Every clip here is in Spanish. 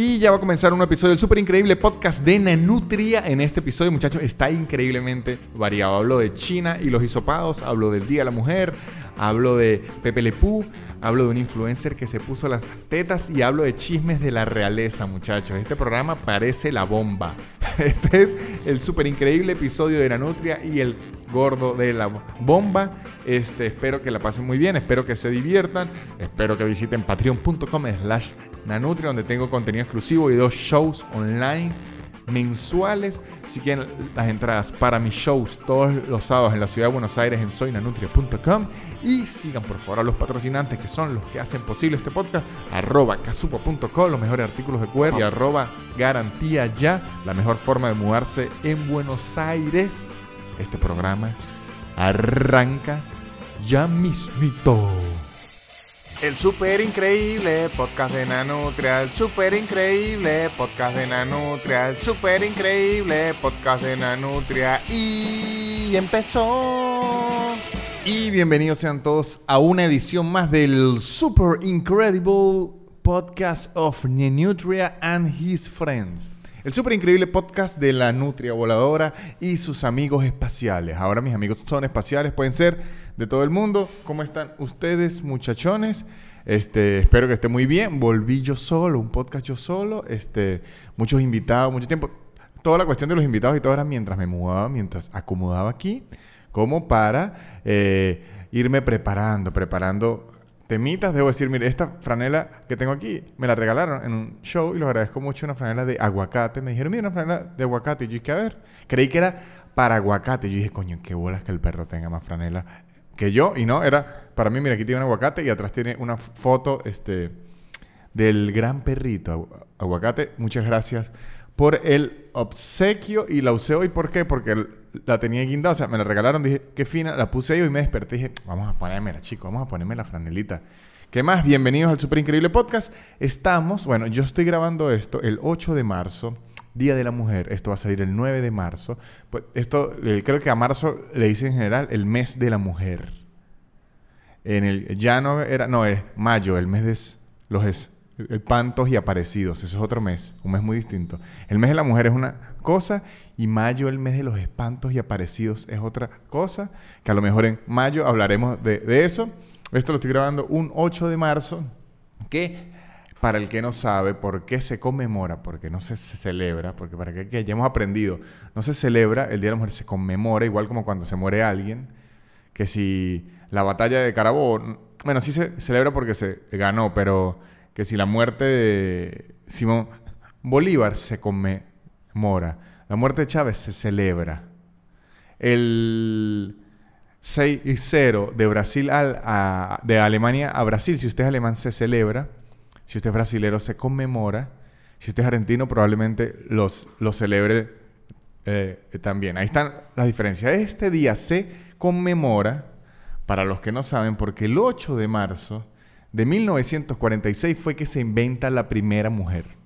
Y ya va a comenzar un episodio del súper increíble podcast de Nanutria. En este episodio, muchachos, está increíblemente variado. Hablo de China y los hisopados, hablo del Día de la Mujer, hablo de Pepe Le Pew, hablo de un influencer que se puso las tetas y hablo de chismes de la realeza, muchachos. Este programa parece la bomba. Este es el súper increíble episodio de Nanutria y el gordo de la bomba. Este, espero que la pasen muy bien, espero que se diviertan, espero que visiten patreon.com slash nanutria donde tengo contenido exclusivo y dos shows online mensuales. Si quieren las entradas para mis shows todos los sábados en la ciudad de Buenos Aires en soynanutria.com y sigan por favor a los patrocinantes que son los que hacen posible este podcast, arroba casupo.com, los mejores artículos de cuero y arroba garantía ya, la mejor forma de mudarse en Buenos Aires. Este programa arranca ya mismito. El super increíble podcast de Nanutria, el super increíble podcast de Nanutria, el super increíble podcast de Nanutria y empezó. Y bienvenidos sean todos a una edición más del super incredible podcast of Nanutria and his friends. El super increíble podcast de la Nutria Voladora y sus amigos espaciales. Ahora mis amigos son espaciales, pueden ser de todo el mundo. ¿Cómo están ustedes, muchachones? Este, espero que esté muy bien. Volví yo solo, un podcast yo solo. Este, muchos invitados, mucho tiempo. Toda la cuestión de los invitados y todo era mientras me mudaba, mientras acomodaba aquí, como para eh, irme preparando, preparando temitas. Debo decir, mire, esta franela que tengo aquí me la regalaron en un show y lo agradezco mucho. Una franela de aguacate. Me dijeron, mira, una franela de aguacate. Y yo dije, a ver, creí que era para aguacate. Y yo dije, coño, qué bolas que el perro tenga más franela que yo. Y no, era, para mí, mira, aquí tiene un aguacate y atrás tiene una foto este, del gran perrito. Aguacate, muchas gracias por el obsequio y la usé hoy. ¿Por qué? Porque la tenía guindada, o sea, me la regalaron, dije, qué fina, la puse ahí y me desperté dije, vamos a ponérmela, chicos, vamos a ponerme la franelita. ¿Qué más? Bienvenidos al Super Increíble Podcast. Estamos, bueno, yo estoy grabando esto el 8 de marzo Día de la Mujer. Esto va a salir el 9 de marzo. Pues esto creo que a marzo le dice en general el mes de la mujer. En el ya no era no es mayo, el mes de los espantos y aparecidos. Ese es otro mes, un mes muy distinto. El mes de la mujer es una cosa y mayo el mes de los espantos y aparecidos es otra cosa. Que a lo mejor en mayo hablaremos de, de eso. Esto lo estoy grabando un 8 de marzo. Que para el que no sabe por qué se conmemora, porque no se, celebra, porque para que, ya hemos aprendido, no se celebra, el Día de la Mujer se conmemora, igual como cuando se muere alguien, que si la batalla de Carabobo, bueno, sí se celebra porque se ganó, pero que si la muerte de Simón Bolívar se conmemora, la muerte de Chávez se celebra. El 6-0 de Brasil a, de Alemania a Brasil, si usted es alemán, se celebra. Si usted es brasilero, se conmemora. Si usted es argentino, probablemente los, lo celebre eh, también. Ahí están las diferencias. Este día se conmemora, para los que no saben, porque el 8 de marzo de 1946 fue que se inventa la primera mujer.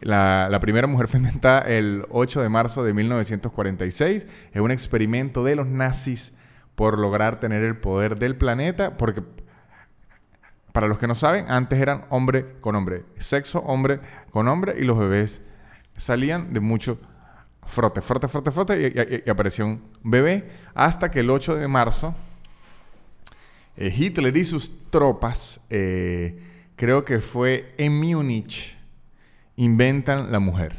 La, primera mujer fue inventada el 8 de marzo de 1946. Es un experimento de los nazis por lograr tener el poder del planeta, porque para los que no saben, antes eran hombre con hombre, sexo hombre con hombre y los bebés salían de mucho frote, frote, frote, frote y, apareció un bebé hasta que el 8 de marzo eh, Hitler y sus tropas, eh, creo que fue en Múnich, inventan la mujer.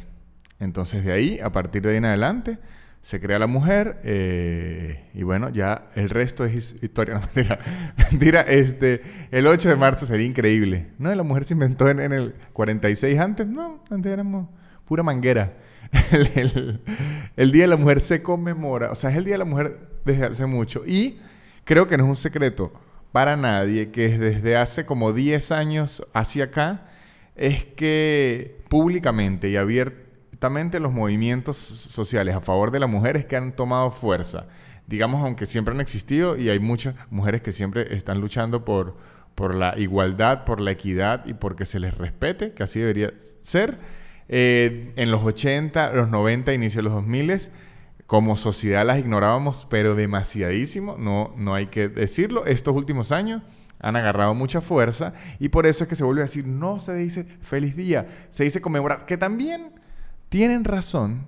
Entonces de ahí, a partir de ahí en adelante, se crea la mujer eh, y bueno, ya el resto es historia. No, mentira, mentira, este, el 8 de marzo sería increíble. No, la mujer se inventó en, el 46 antes, no, antes éramos pura manguera. El, Día de la Mujer se conmemora, o sea, es el Día de la Mujer desde hace mucho y creo que no es un secreto para nadie que desde hace como 10 años hacia acá es que públicamente y abiertamente los movimientos sociales a favor de las mujeres que han tomado fuerza. Digamos, aunque siempre han existido y hay muchas mujeres que siempre están luchando por, por la igualdad, por la equidad y porque se les respete, que así debería ser. Eh, en los 80, los 90, inicio de los 2000, como sociedad las ignorábamos, pero demasiadísimo, no, no hay que decirlo. Estos últimos años han agarrado mucha fuerza y por eso es que se vuelve a decir, no se dice feliz día, se dice conmemorar, que también tienen razón,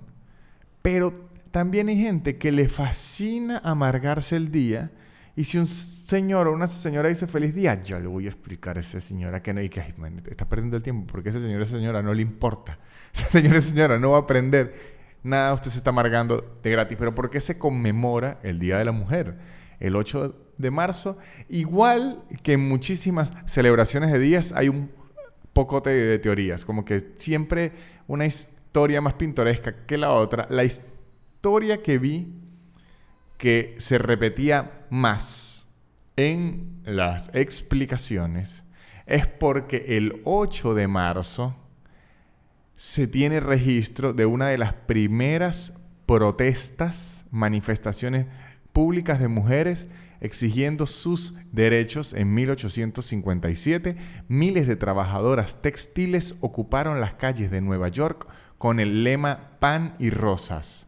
pero también hay gente que le fascina amargarse el día y si un señor o una señora dice feliz día, yo le voy a explicar a esa señora que no, y que está perdiendo el tiempo, porque ese señor o esa señora no le importa. Esa señora o señora no va a aprender nada, usted se está amargando de gratis. Pero ¿por qué se conmemora el Día de la Mujer? El 8 de marzo, igual que en muchísimas celebraciones de días, hay un poco de teorías, como que siempre una historia más pintoresca que la otra. La historia que vi que se repetía más en las explicaciones es porque el 8 de marzo se tiene registro de una de las primeras protestas, manifestaciones públicas de mujeres exigiendo sus derechos en 1857. Miles de trabajadoras textiles ocuparon las calles de Nueva York con el lema pan y rosas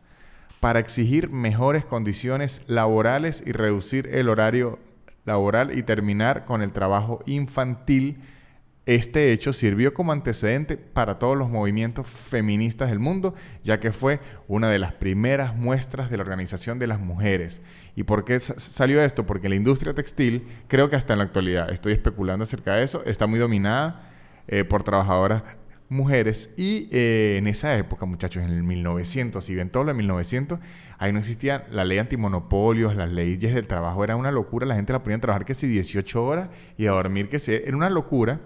para exigir mejores condiciones laborales y reducir el horario laboral y terminar con el trabajo infantil. Este hecho sirvió como antecedente para todos los movimientos feministas del mundo, ya que fue una de las primeras muestras de la organización de las mujeres. ¿Y por qué salió esto? Porque la industria textil, creo que hasta en la actualidad, estoy especulando acerca de eso, está muy dominada eh, por trabajadoras mujeres. Y eh, en esa época, muchachos, en el 1900, y en todo lo de 1900, ahí no existía la ley antimonopolios, las leyes del trabajo, era una locura. La gente la ponía a trabajar que si 18 horas y a dormir que si, era una locura.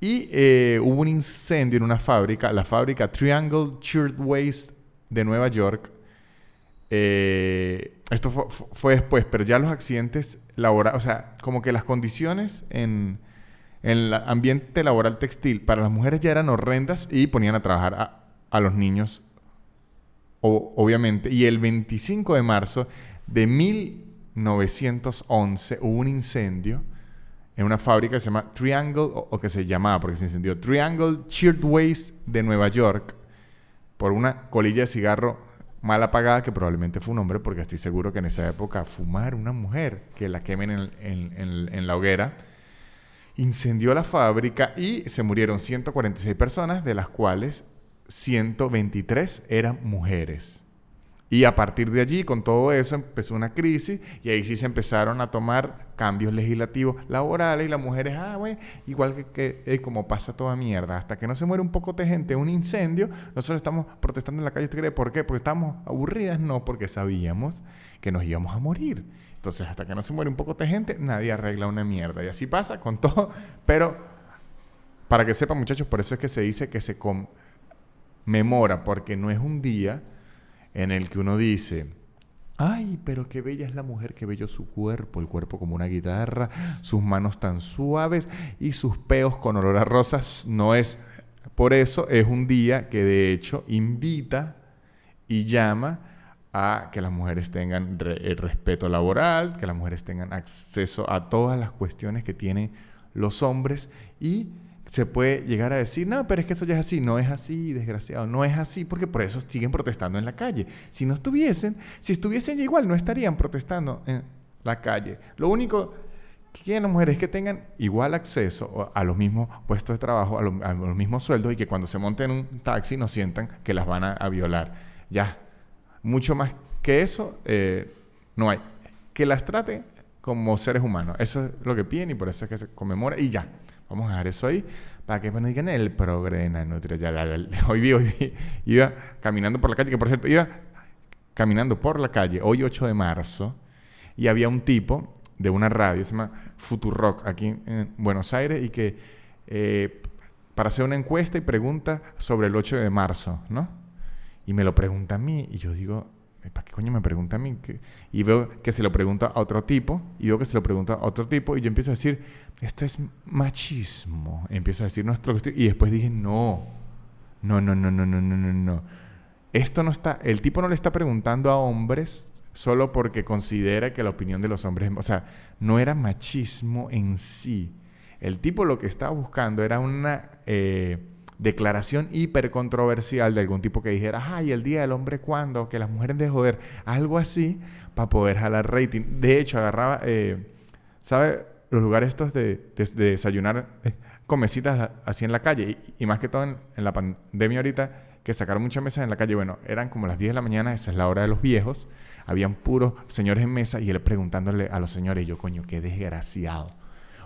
Y eh, hubo un incendio en una fábrica, la fábrica Triangle Shirtwaist de Nueva York. Eh, esto fue, después, pero ya los accidentes laborales, o sea, como que las condiciones en, en el ambiente laboral textil para las mujeres ya eran horrendas y ponían a trabajar a, los niños, obviamente. Y el 25 de marzo de 1911 hubo un incendio en una fábrica que se llama Triangle, o, que se llamaba porque se incendió, Triangle Shirtwaist de Nueva York, por una colilla de cigarro mal apagada, que probablemente fue un hombre, porque estoy seguro que en esa época fumar una mujer, que la quemen en la hoguera, incendió la fábrica y se murieron 146 personas, de las cuales 123 eran mujeres. Y a partir de allí, con todo eso, empezó una crisis y ahí sí se empezaron a tomar cambios legislativos laborales y las mujeres, ah, güey, igual que, que como pasa toda mierda, hasta que no se muere un poco de gente, un incendio, nosotros estamos protestando en la calle, ¿usted cree por qué? Porque estamos aburridas, no, porque sabíamos que nos íbamos a morir. Entonces, hasta que no se muere un poco de gente, nadie arregla una mierda. Y así pasa con todo. Pero, para que sepan, muchachos, por eso es que se dice que se conmemora, porque no es un día en el que uno dice, Ay, pero qué bella es la mujer, qué bello su cuerpo, el cuerpo como una guitarra, sus manos tan suaves y sus peos con olor a rosas. No es, por eso es un día que de hecho invita y llama a que las mujeres tengan el respeto laboral, que las mujeres tengan acceso a todas las cuestiones que tienen los hombres y se puede llegar a decir, no, pero es que eso ya es así, no es así, desgraciado, no es así, porque por eso siguen protestando en la calle. Si no estuviesen, si estuviesen igual, no estarían protestando en la calle. Lo único que quieren las mujeres es que tengan igual acceso a los mismos puestos de trabajo, a, los mismos sueldos y que cuando se monten en un taxi no sientan que las van a violar. Ya, mucho más que eso, eh, no hay. Que las trate como seres humanos. Eso es lo que piden y por eso es que se conmemora y ya. Vamos a dejar eso ahí para que me digan el progre Ya, hoy vi, hoy vi, iba caminando por la calle, que por cierto, iba caminando por la calle, hoy 8 de marzo, y había un tipo de una radio, se llama Futurock, aquí en Buenos Aires, y que eh, para hacer una encuesta y pregunta sobre el 8 de marzo, ¿no? Y me lo pregunta a mí, y yo digo, ¿para qué coño me pregunta a mí? Y veo que se lo pregunta a otro tipo, y veo que se lo pregunta a otro tipo, y yo empiezo a decir, esto es machismo. Empiezo a decir nuestro y después dije, no, no, no, no, no, no, no, no, no. Esto no está, el tipo no le está preguntando a hombres solo porque considera que la opinión de los hombres, o sea, no era machismo en sí. El tipo lo que estaba buscando era una... Eh, declaración hiper controversial de algún tipo que dijera, ay, el Día del Hombre cuando, que las mujeres de joder, algo así, para poder jalar rating. De hecho, agarraba, eh, ¿sabe? los lugares estos de, desayunar eh, con mesitas así en la calle. Y, más que todo en, la pandemia ahorita, que sacaron muchas mesas en la calle. Bueno, eran como las 10 de la mañana, esa es la hora de los viejos. Habían puros señores en mesa y él preguntándole a los señores, yo, coño, qué desgraciado.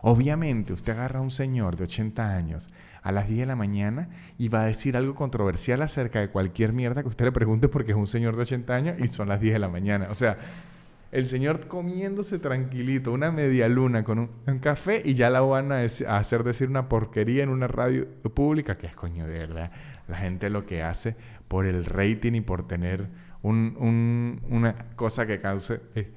Obviamente, usted agarra a un señor de 80 años a las 10 de la mañana y va a decir algo controversial acerca de cualquier mierda que usted le pregunte porque es un señor de 80 años y son las 10 de la mañana. O sea, el señor comiéndose tranquilito, una media luna con un, café y ya la van a, hacer decir una porquería en una radio pública, que es coño de verdad. La gente lo que hace por el rating y por tener una cosa que cause eh,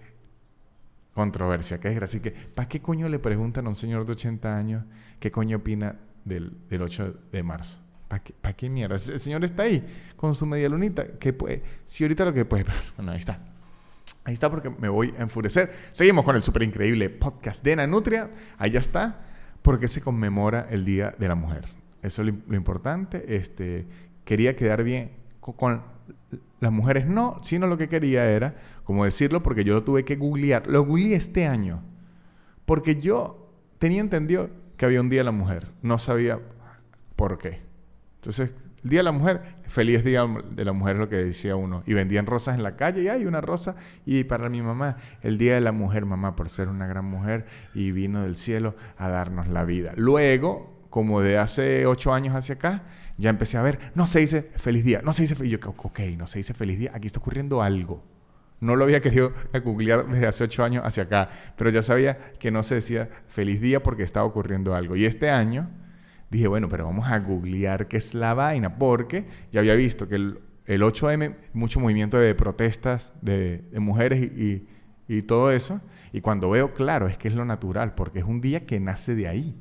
controversia, que es Así que, ¿para qué coño le preguntan a un señor de 80 años qué coño opina del, 8 de marzo? ¿Para qué, qué mierda? El señor está ahí con su media lunita. ¿Qué puede? Si ahorita lo que puede. Bueno, ahí está. Ahí está porque me voy a enfurecer. Seguimos con el súper increíble podcast de Nanutria. Ahí ya está. Porque se conmemora el Día de la Mujer. Eso es lo, importante. Este, quería quedar bien con, las mujeres. No, sino lo que quería era, como decirlo, porque yo lo tuve que googlear. Lo googleé este año. Porque yo tenía entendido que había un Día de la Mujer. No sabía por qué. Entonces, el Día de la Mujer, feliz Día de la Mujer lo que decía uno. Y vendían rosas en la calle y hay una rosa. Y para mi mamá, el Día de la Mujer, mamá, por ser una gran mujer y vino del cielo a darnos la vida. Luego, como de hace ocho años hacia acá, ya empecé a ver, no se dice feliz día, no se dice feliz. Yo, ok, no se dice feliz día, aquí está ocurriendo algo. No lo había querido googlear desde hace ocho años hacia acá, pero ya sabía que no se decía feliz día porque estaba ocurriendo algo. Y este año dije, bueno, pero vamos a googlear qué es la vaina, porque ya había visto que el, 8M, mucho movimiento de protestas de, mujeres y, todo eso, y cuando veo, claro, es que es lo natural, porque es un día que nace de ahí.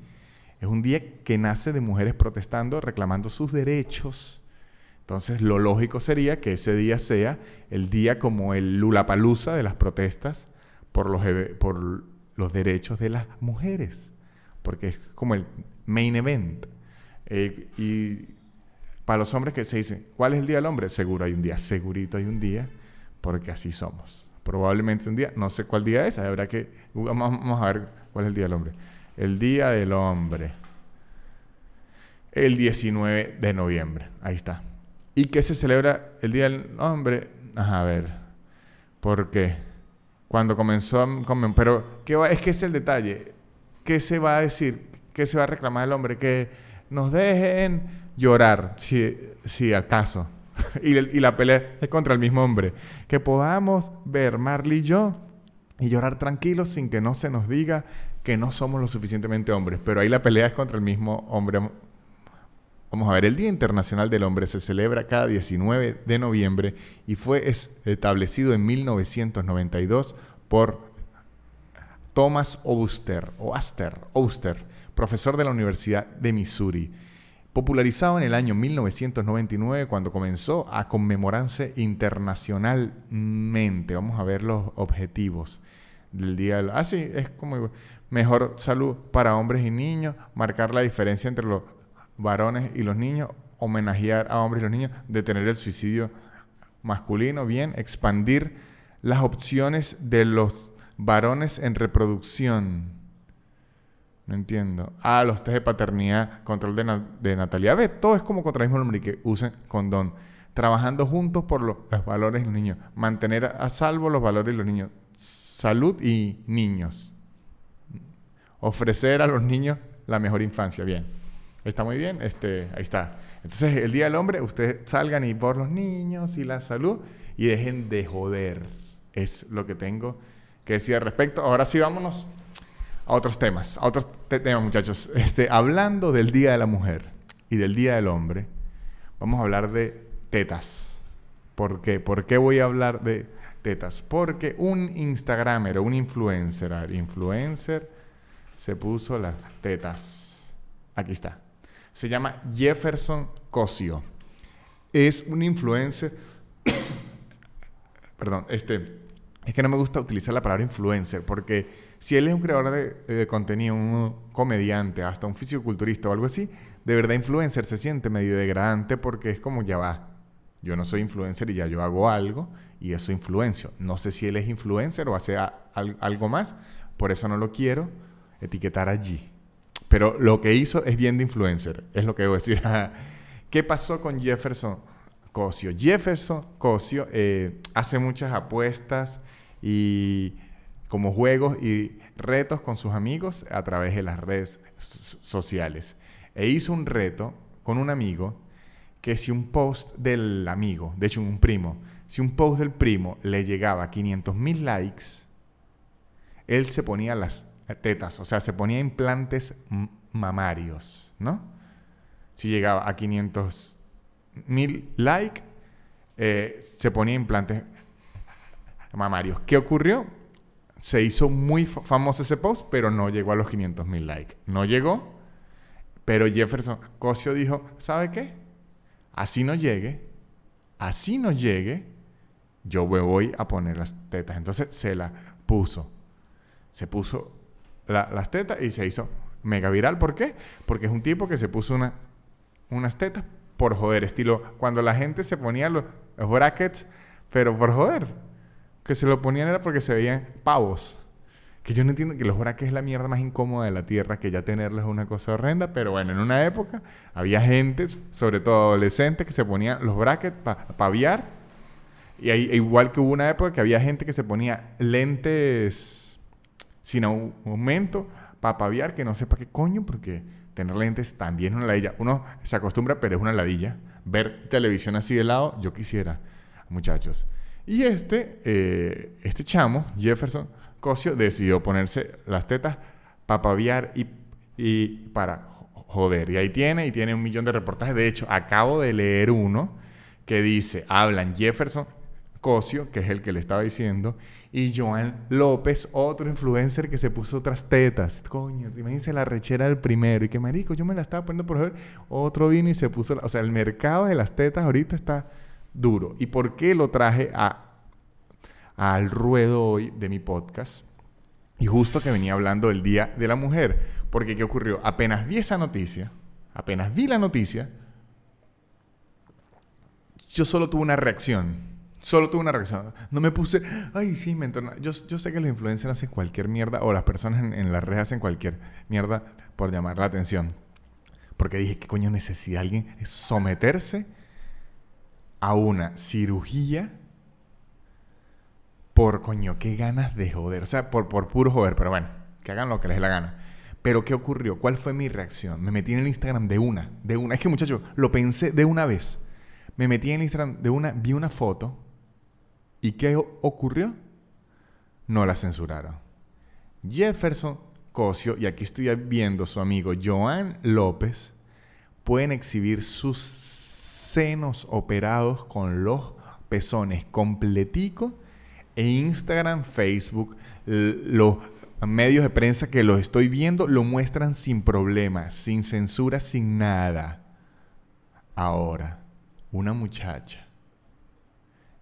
Es un día que nace de mujeres protestando, reclamando sus derechos. Entonces, lo lógico sería que ese día sea el día como el Lulapalooza de las protestas por los, por los derechos de las mujeres, porque es como el main event. Eh, y para los hombres que se dicen, ¿cuál es el Día del Hombre? Seguro hay un día, segurito hay un día, porque así somos. Probablemente un día, no sé cuál día es, habrá que, vamos, a ver cuál es el Día del Hombre. El Día del Hombre. El 19 de noviembre, ahí está. ¿Y qué se celebra el Día del Hombre? a ver, ¿por qué? Cuando comenzó a... Pero, ¿qué va? es que es el detalle. ¿Qué se va a decir? ¿Qué se va a reclamar el hombre? Que nos dejen llorar, si, acaso. y, y, la pelea es contra el mismo hombre. Que podamos ver Marley y yo y llorar tranquilos sin que no se nos diga que no somos lo suficientemente hombres. Pero ahí la pelea es contra el mismo hombre. Vamos a ver, el Día Internacional del Hombre se celebra cada 19 de noviembre y fue establecido en 1992 por Thomas Oster, o Aster, Oster, profesor de la Universidad de Missouri, popularizado en el año 1999 cuando comenzó a conmemorarse internacionalmente. Vamos a ver los objetivos del día. Del... Ah, sí, es como mejor salud para hombres y niños, marcar la diferencia entre los varones y los niños, homenajear a hombres y los niños, detener el suicidio masculino, bien, expandir las opciones de los varones en reproducción no entiendo. Ah, los test de paternidad, control de, natalidad. Ve, todo es como contra el mismo nombre que usen condón. Trabajando juntos por los, valores de los niños. Mantener a, salvo los valores de los niños. Salud y niños. Ofrecer a los niños la mejor infancia. Bien. Está muy bien. Este, ahí está. Entonces, el Día del Hombre, ustedes salgan y por los niños y la salud y dejen de joder. Es lo que tengo que decir al respecto. Ahora sí, vámonos a otros temas, a otros temas, muchachos. Este, hablando del Día de la Mujer y del Día del Hombre, vamos a hablar de tetas. ¿Por qué? ¿Por qué voy a hablar de tetas? Porque un Instagramer un influencer, influencer, se puso las tetas. Aquí está. Se llama Jefferson Cosio. Es un influencer. Perdón, este. Es que no me gusta utilizar la palabra influencer porque si él es un creador de, contenido, un comediante, hasta un fisiculturista o algo así, de verdad influencer se siente medio degradante porque es como ya va. Yo no soy influencer y ya yo hago algo y eso influencio. No sé si él es influencer o hace algo más, por eso no lo quiero etiquetar allí. Pero lo que hizo es bien de influencer, es lo que debo decir. ¿Qué pasó con Jefferson Cosio? Jefferson Cosio eh, hace muchas apuestas y como juegos y retos con sus amigos a través de las redes sociales. E hizo un reto con un amigo que si un post del amigo, de hecho un primo, si un post del primo le llegaba a 500 mil likes, él se ponía las tetas, o sea, se ponía implantes mamarios, ¿no? Si llegaba a 500 mil likes, eh, se ponía implantes mamarios. ¿Qué ocurrió? Se hizo muy famoso ese post, pero no llegó a los 500 mil likes. No llegó, pero Jefferson Cosio dijo, ¿sabe qué? Así no llegue, así no llegue, yo me voy a poner las tetas. Entonces se la puso. Se puso las tetas y se hizo mega viral. ¿Por qué? Porque es un tipo que se puso una, unas tetas por joder. Estilo, cuando la gente se ponía los, brackets, pero por joder. Que se lo ponían era porque se veían pavos. Que yo no entiendo que los brackets es la mierda más incómoda de la tierra, que ya tenerlos es una cosa horrenda, pero bueno, en una época había gente, sobre todo adolescentes, que se ponían los brackets para paviar. Y hay, igual que hubo una época que había gente que se ponía lentes sin aumento para paviar, que no sé para qué coño, porque tener lentes también es una ladilla. Uno se acostumbra, pero es una ladilla. Ver televisión así de lado, yo quisiera, muchachos. Y este, eh, este chamo, Jefferson, Cosio decidió ponerse las tetas para paviar y, y para joder. Y ahí tiene, y tiene un millón de reportajes. De hecho, acabo de leer uno que dice, hablan Jefferson Cosio, que es el que le estaba diciendo, y Joan López, otro influencer que se puso otras tetas. Coño, imagínense la rechera del primero. Y que marico, yo me la estaba poniendo por ver. Otro vino y se puso... O sea, el mercado de las tetas ahorita está duro. ¿Y por qué lo traje al ruedo hoy de mi podcast. Y justo que venía hablando del Día de la Mujer. Porque ¿qué ocurrió? Apenas vi esa noticia, apenas vi la noticia, yo solo tuve una reacción. Solo tuve una reacción. No me puse, ay, sí, me entorna. Yo, yo sé que los influencers hacen cualquier mierda, o las personas en, en las redes hacen cualquier mierda por llamar la atención. Porque dije, ¿qué coño necesita alguien someterse a una cirugía por coño, qué ganas de joder. O sea, por, por puro joder, pero bueno, que hagan lo que les dé la gana. Pero ¿qué ocurrió? ¿Cuál fue mi reacción? Me metí en el Instagram de una, de una. Es que muchachos, lo pensé de una vez. Me metí en el Instagram de una, vi una foto. ¿Y qué ocurrió? No la censuraron. Jefferson Cosio, y aquí estoy viendo su amigo Joan López, pueden exhibir sus senos operados con los pezones completicos e Instagram, Facebook, los medios de prensa que los estoy viendo lo muestran sin problemas, sin censura, sin nada. Ahora, una muchacha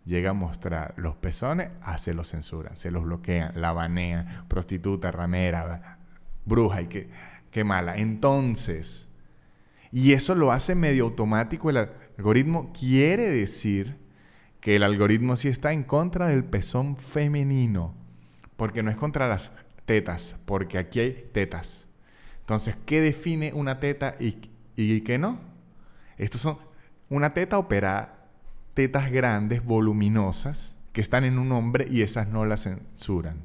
llega a mostrar los pezones, ah, se los censuran, se los bloquean, la banean, prostituta, ramera, bruja y qué, qué mala. Entonces, y eso lo hace medio automático el algoritmo, quiere decir que el algoritmo sí está en contra del pezón femenino, porque no es contra las tetas, porque aquí hay tetas. Entonces, ¿qué define una teta y, y qué no? Estos son una teta operada, tetas grandes, voluminosas, que están en un hombre y esas no las censuran.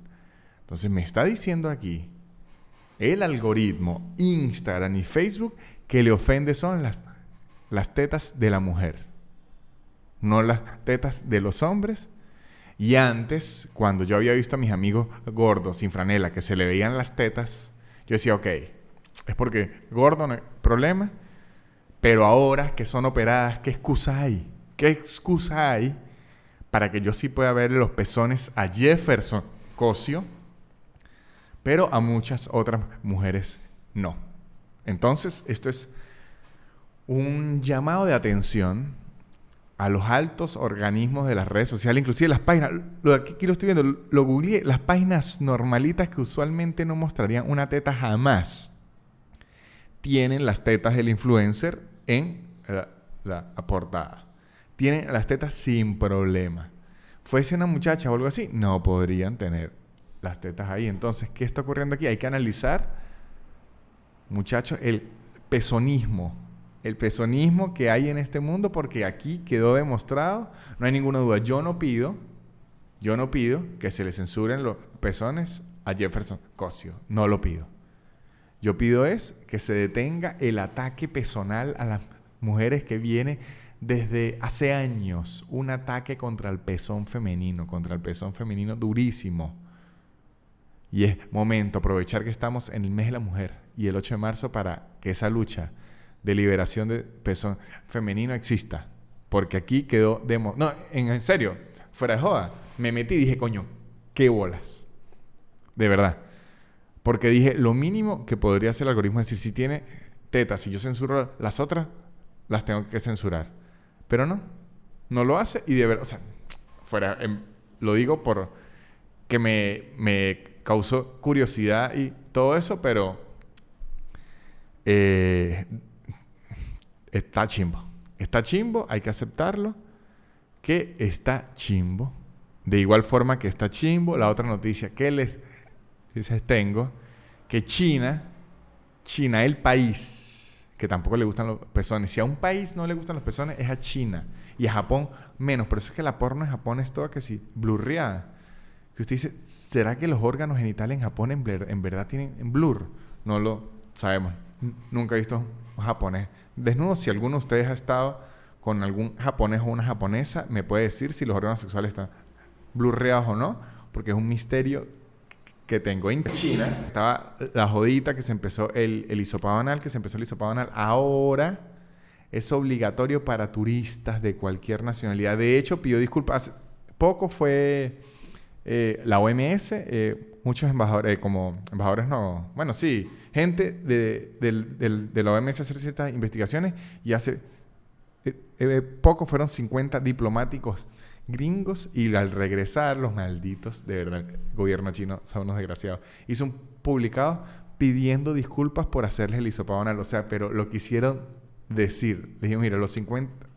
Entonces, me está diciendo aquí el algoritmo, Instagram y Facebook, que le ofende son las, las tetas de la mujer no las tetas de los hombres. Y antes, cuando yo había visto a mis amigos gordos sin franela que se le veían las tetas, yo decía, ok, es porque gordo no hay problema, pero ahora que son operadas, ¿qué excusa hay? ¿Qué excusa hay para que yo sí pueda ver los pezones a Jefferson Cosio, pero a muchas otras mujeres no? Entonces, esto es un llamado de atención a los altos organismos de las redes sociales, inclusive las páginas, lo de aquí, lo estoy viendo, lo googleé, las páginas normalitas que usualmente no mostrarían una teta jamás, tienen las tetas del influencer en la, portada. Tienen las tetas sin problema. Fuese una muchacha o algo así, no podrían tener las tetas ahí. Entonces, ¿qué está ocurriendo aquí? Hay que analizar muchachos, el pesonismo. El pesonismo que hay en este mundo, porque aquí quedó demostrado, no hay ninguna duda. Yo no pido, yo no pido que se le censuren los pezones a Jefferson Cosio. No lo pido. Yo pido es que se detenga el ataque personal a las mujeres que viene desde hace años. Un ataque contra el pezón femenino, contra el pezón femenino durísimo. Y es momento, aprovechar que estamos en el mes de la mujer y el 8 de marzo para que esa lucha de liberación de pezón femenino exista. Porque aquí quedó demo. No, en, serio, fuera de joda, me metí y dije, coño, qué bolas. De verdad. Porque dije, lo mínimo que podría hacer el algoritmo es decir, si tiene tetas, si yo censuro las otras, las tengo que censurar. Pero no, no lo hace y de verdad, o sea, fuera, em, lo digo por que me, me causó curiosidad y todo eso, pero eh, está chimbo. Está chimbo, hay que aceptarlo, que está chimbo. De igual forma que está chimbo, la otra noticia que les, les tengo, que China, China, el país, que tampoco le gustan los pezones. Si a un país no le gustan los pezones, es a China. Y a Japón menos. Por eso es que la porno en Japón es toda que sí, blurriada que usted dice, ¿será que los órganos genitales en Japón en, verdad tienen blur? No lo sabemos. nunca he visto un japonés desnudo. Si alguno de ustedes ha estado con algún japonés o una japonesa, me puede decir si los órganos sexuales están blurreados o no, porque es un misterio que tengo en China. Estaba la jodita que se empezó el, el hisopado anal, que se empezó el hisopado anal. Ahora es obligatorio para turistas de cualquier nacionalidad. De hecho, pidió disculpas. Poco fue eh, la OMS, eh, muchos embajadores, eh, como embajadores no, bueno, sí, gente de, la OMS hacer ciertas investigaciones y hace poco fueron 50 diplomáticos gringos y al regresar los malditos, de verdad, el gobierno chino son unos desgraciados, hizo un publicado pidiendo disculpas por hacerles el hisopado o sea, pero lo quisieron decir, le dije, mira, los 50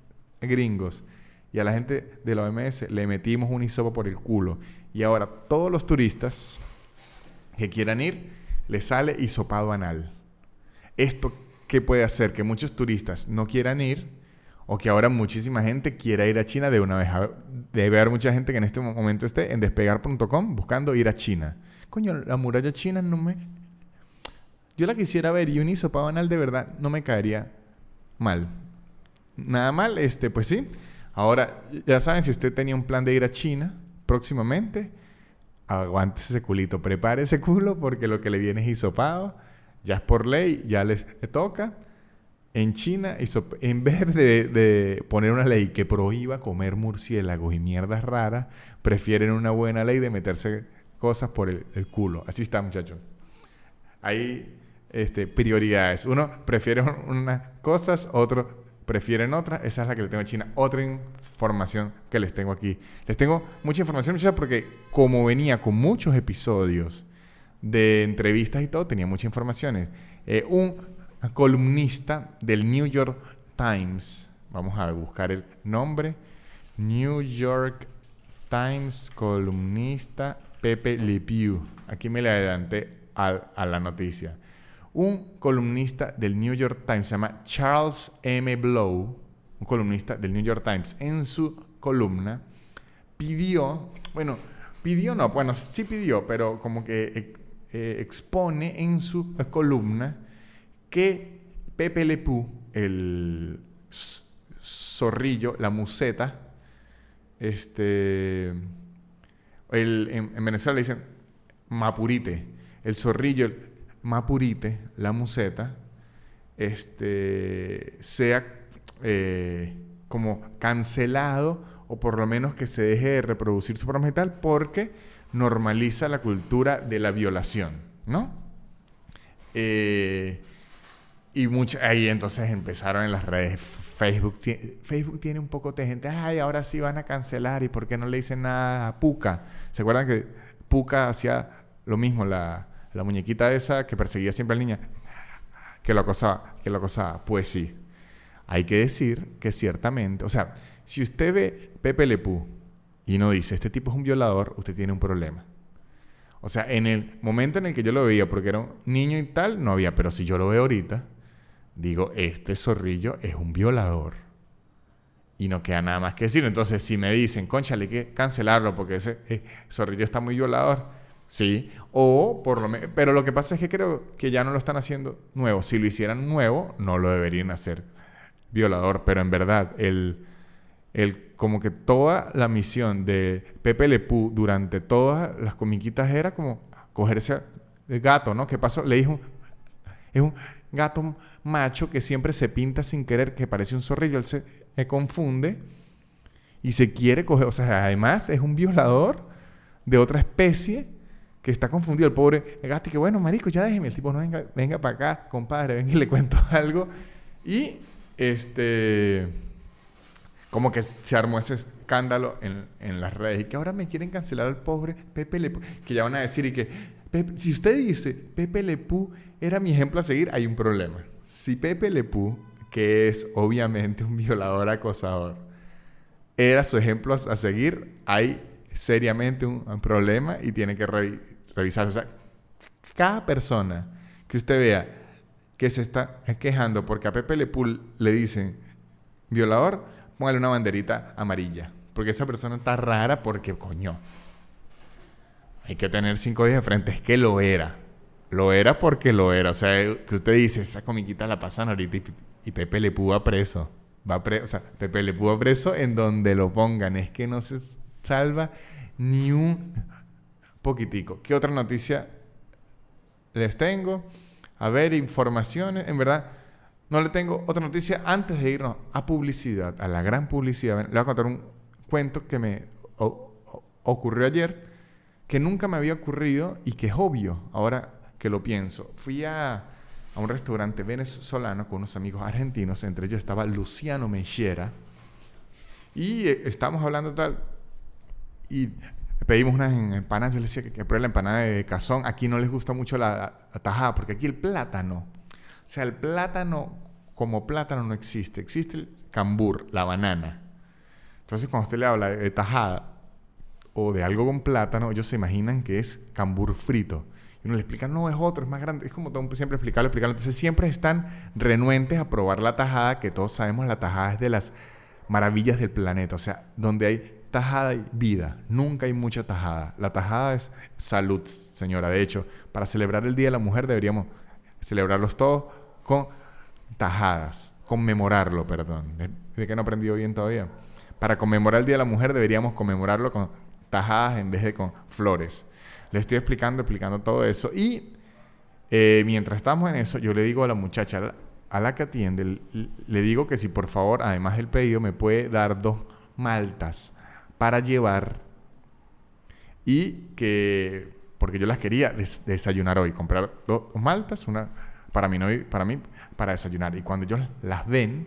gringos y a la gente de la OMS le metimos un hisopo por el culo y ahora todos los turistas que quieran ir, les sale hisopado anal. ¿Esto qué puede hacer? Que muchos turistas no quieran ir o que ahora muchísima gente quiera ir a China de una vez. Debe haber mucha gente que en este momento esté en despegar.com buscando ir a China. Coño, la muralla china no me... Yo la quisiera ver y un hisopado anal de verdad no me caería mal. Nada mal, este, pues sí. Ahora, ya saben, si usted tenía un plan de ir a China, próximamente, aguante ese culito, prepare ese culo porque lo que le viene es hisopado, ya es por ley, ya les toca. En China, en vez de, poner una ley que prohíba comer murciélagos y mierdas raras, prefieren una buena ley de meterse cosas por el, culo. Así está, muchachos. Hay este, prioridades. Uno prefiere unas cosas, otro prefieren otra. Esa es la que le tengo a China. Otra información que les tengo aquí. Les tengo mucha información, muchachos, porque como venía con muchos episodios de entrevistas y todo, tenía muchas informaciones. Eh, un columnista del New York Times, vamos a buscar el nombre, New York Times, columnista Pepe Pew. Aquí me le adelanté a la noticia un columnista del New York Times, se llama Charles M. Blow, un columnista del New York Times, en su columna pidió, bueno, pidió no, bueno, sí pidió, pero como que eh, eh, expone en su columna que Pepe Le el zorrillo, la museta, este, en, en, Venezuela le dicen mapurite, el zorrillo, Mapurite, la museta, este, sea eh, como cancelado o por lo menos que se deje de reproducir su forma tal porque normaliza la cultura de la violación, ¿no? Eh, y ahí entonces empezaron en las redes. Facebook, Facebook tiene un poco de gente, ay, ahora sí van a cancelar y por qué no le dicen nada a Puka. ¿Se acuerdan que Puka hacía lo mismo, la, la muñequita esa que perseguía siempre al niño, que lo acosaba, que lo acosaba. Pues sí, hay que decir que ciertamente, o sea, si usted ve Pepe Lepú y no dice, este tipo es un violador, usted tiene un problema. O sea, en el momento en el que yo lo veía, porque era un niño y tal, no había. Pero si yo lo veo ahorita, digo, este zorrillo es un violador. Y no queda nada más que decir. Entonces, si me dicen, concha, hay que cancelarlo porque ese eh, zorrillo está muy violador. Sí. O por lo menos. Pero lo que pasa es que creo que ya no lo están haciendo nuevo. Si lo hicieran nuevo, no lo deberían hacer violador. Pero en verdad, el. el como que toda la misión de Pepe Le Pew durante todas las comiquitas era como coger ese gato, ¿no? ¿Qué pasó? Le dijo, es un gato macho que siempre se pinta sin querer, que parece un zorrillo, él se confunde y se quiere coger, o sea, además es un violador de otra especie que está confundido el pobre gato y que bueno, marico, ya déjeme, el tipo no venga, venga para acá, compadre, venga y le cuento algo. Y este como que se armó ese escándalo en, en, las redes y que ahora me quieren cancelar al pobre Pepe Lepú, que ya van a decir y que si usted dice Pepe Lepú era mi ejemplo a seguir, hay un problema. Si Pepe Lepú, que es obviamente un violador acosador, era su ejemplo a, seguir, hay seriamente un, problema y tiene que revisar. O sea, cada persona que usted vea que se está quejando porque a Pepe Lepú le dicen violador, póngale una banderita amarilla. Porque esa persona está rara porque, coño, hay que tener cinco días de frente. Es que lo era. Lo era porque lo era. O sea, que usted dice, esa comiquita la pasan ahorita y, Pepe le pudo a preso. Va preso. O sea, Pepe le pudo a preso en donde lo pongan. Es que no se salva ni un poquitico. ¿Qué otra noticia les tengo? A ver, informaciones. En verdad, no le tengo otra noticia antes de irnos a publicidad, a la gran publicidad. Le voy a contar un cuento que me ocurrió ayer, que nunca me había ocurrido y que es obvio ahora que lo pienso. Fui a, a un restaurante venezolano con unos amigos argentinos, entre ellos estaba Luciano Mechera, y eh, estábamos hablando tal, y pedimos unas empanadas, yo les decía que, que la empanada de cazón, aquí no les gusta mucho la, la tajada, porque aquí el plátano o sea, el plátano como plátano no existe. Existe el cambur, la banana. Entonces, cuando usted le habla de tajada o de algo con plátano, ellos se imaginan que es cambur frito. Y uno le explica, no, es otro, es más grande. Es como siempre explicarlo, explicarlo. Entonces, siempre están renuentes a probar la tajada, que todos sabemos la tajada es de las maravillas del planeta. O sea, donde hay tajada y vida. Nunca hay mucha tajada. La tajada es salud, señora. De hecho, para celebrar el Día de la Mujer deberíamos celebrarlos todos con tajadas, conmemorarlo, perdón. De, que no aprendido bien todavía. Para conmemorar el Día de la Mujer deberíamos conmemorarlo con tajadas en vez de con flores. Le estoy explicando, explicando todo eso. Y eh, mientras estamos en eso, yo le digo a la muchacha, a la que atiende, le digo que si por favor, además del pedido, me puede dar dos maltas para llevar y que porque yo las quería desayunar hoy, comprar dos maltas, una para mí, para mí, para desayunar. Y cuando ellos las ven,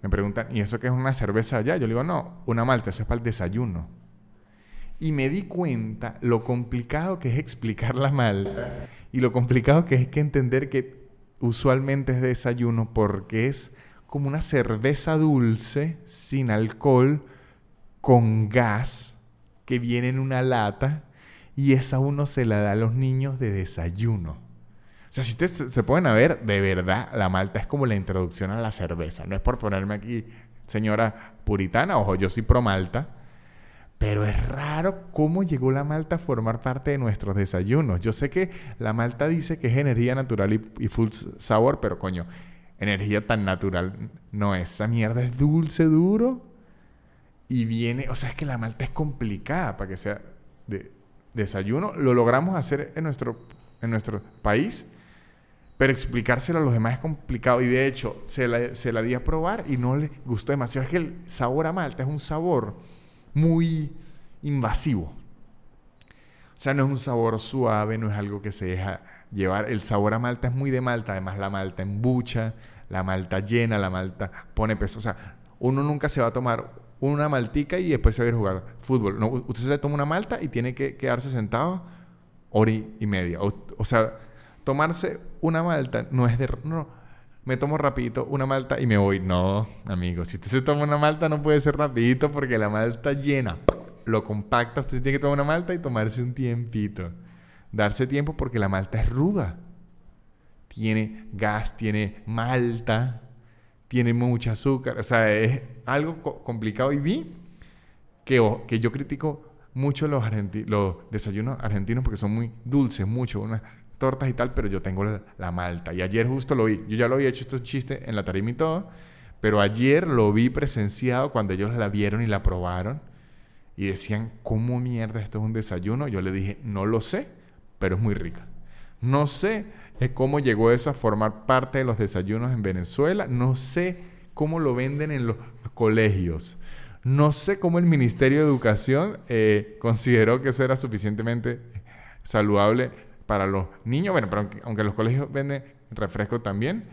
me preguntan, ¿y eso qué es una cerveza allá? Yo le digo, no, una malta, eso es para el desayuno. Y me di cuenta lo complicado que es explicar la malta y lo complicado que es que entender que usualmente es desayuno porque es como una cerveza dulce, sin alcohol, con gas, que viene en una lata y esa uno se la da a los niños de desayuno. O sea, si ustedes se pueden ver, de verdad, la malta es como la introducción a la cerveza. No es por ponerme aquí, señora puritana, ojo, yo soy pro malta. Pero es raro cómo llegó la malta a formar parte de nuestros desayunos. Yo sé que la malta dice que es energía natural y, full sabor, pero coño, energía tan natural no es. Esa mierda es dulce, duro. Y viene, o sea, es que la malta es complicada para que sea de, desayuno. Lo logramos hacer en nuestro, en nuestro país, pero explicárselo a los demás es complicado. Y de hecho, se la, se la di a probar y no le gustó demasiado. Es que el sabor a malta es un sabor muy invasivo. O sea, no es un sabor suave, no es algo que se deja llevar. El sabor a malta es muy de malta. Además, la malta embucha, la malta llena, la malta pone peso. O sea, uno nunca se va a tomar una maltica y después se va a ir a jugar fútbol. No, usted se toma una malta y tiene que quedarse sentado hora y media. O, sea, tomarse una malta no es de... me tomo rapidito una malta y me voy. No, amigo, si usted se toma una malta no puede ser rapidito porque la malta llena, lo compacta, usted tiene que tomar una malta y tomarse un tiempito. darse tiempo porque la malta es ruda. Tiene gas, tiene malta, tiene mucho azúcar. O sea, es algo complicado. Y vi que, que yo critico mucho los, los desayunos argentinos porque son muy dulces, mucho, tortas y tal, pero yo tengo la, malta. Y ayer justo lo vi. Yo ya lo había hecho estos chistes en la tarima y todo, pero ayer lo vi presenciado cuando ellos la vieron y la probaron y decían, ¿cómo mierda esto es un desayuno? Yo le dije, no lo sé, pero es muy rica. No sé eh, cómo llegó eso a formar parte de los desayunos en Venezuela. No sé cómo lo venden en los colegios. No sé cómo el Ministerio de Educación eh, consideró que eso era suficientemente saludable para los niños. Bueno, pero aunque, los colegios venden refresco también.